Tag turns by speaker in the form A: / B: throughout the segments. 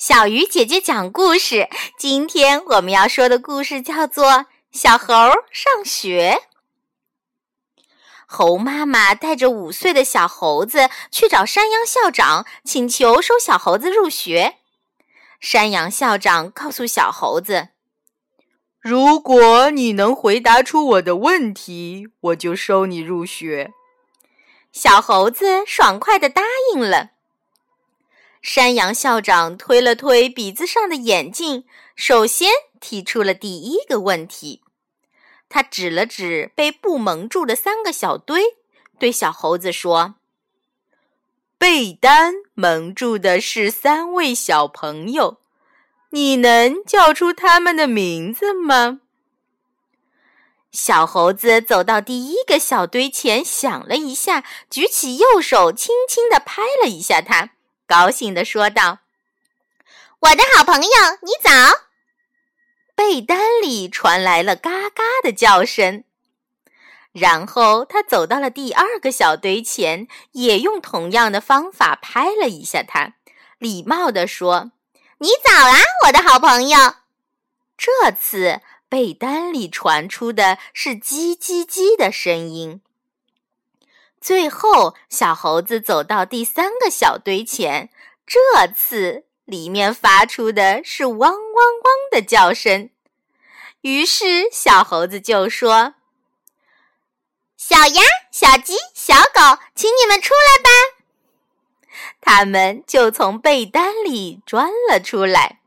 A: 小鱼姐姐讲故事。今天我们要说的故事叫做《小猴上学》。猴妈妈带着五岁的小猴子去找山羊校长，请求收小猴子入学。山羊校长告诉小猴子：“
B: 如果你能回答出我的问题，我就收你入学。”
A: 小猴子爽快地答应了。山羊校长推了推鼻子上的眼镜，首先提出了第一个问题。他指了指被布蒙住的三个小堆，对小猴子说：“
B: 被单蒙住的是三位小朋友，你能叫出他们的名字吗？”
A: 小猴子走到第一个小堆前，想了一下，举起右手，轻轻地拍了一下它。高兴地说道：“我的好朋友，你早！”被单里传来了嘎嘎的叫声。然后他走到了第二个小堆前，也用同样的方法拍了一下它，礼貌地说：“你早啊，我的好朋友。”这次被单里传出的是“叽叽叽”的声音。最后，小猴子走到第三个小堆前，这次里面发出的是“汪汪汪”的叫声。于是，小猴子就说：“小鸭、小鸡、小狗，请你们出来吧！”他们就从被单里钻了出来。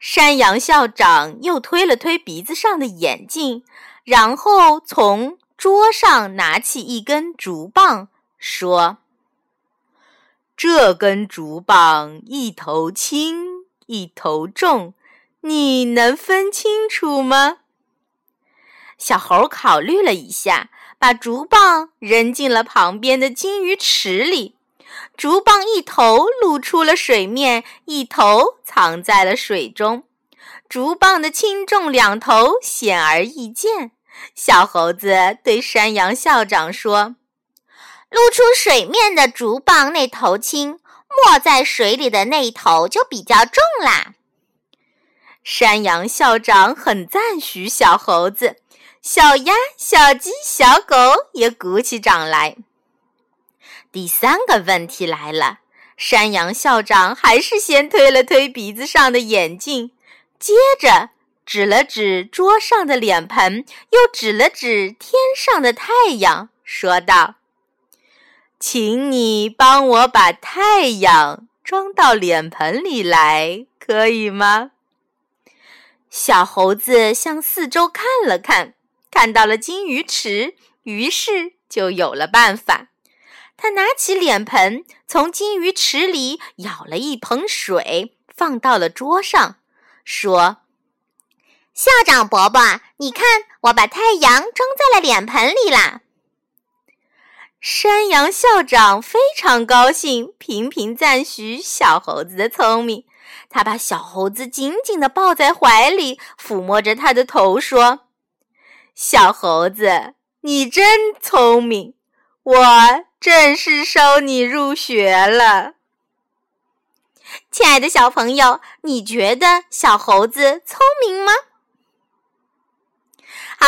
A: 山羊校长又推了推鼻子上的眼镜，然后从。桌上拿起一根竹棒，说：“
B: 这根竹棒一头轻，一头重，你能分清楚吗？”
A: 小猴考虑了一下，把竹棒扔进了旁边的金鱼池里。竹棒一头露出了水面，一头藏在了水中。竹棒的轻重两头显而易见。小猴子对山羊校长说：“露出水面的竹棒那头轻，没在水里的那头就比较重啦。”山羊校长很赞许小猴子，小鸭、小鸡、小狗也鼓起掌来。第三个问题来了，山羊校长还是先推了推鼻子上的眼镜，接着。指了指桌上的脸盆，又指了指天上的太阳，说道：“请你帮我把太阳装到脸盆里来，可以吗？”小猴子向四周看了看，看到了金鱼池，于是就有了办法。他拿起脸盆，从金鱼池里舀了一盆水，放到了桌上，说。校长伯伯，你看，我把太阳装在了脸盆里啦！山羊校长非常高兴，频频赞许小猴子的聪明。他把小猴子紧紧地抱在怀里，抚摸着他的头，说：“小猴子，你真聪明，我正式收你入学了。”亲爱的小朋友，你觉得小猴子聪明吗？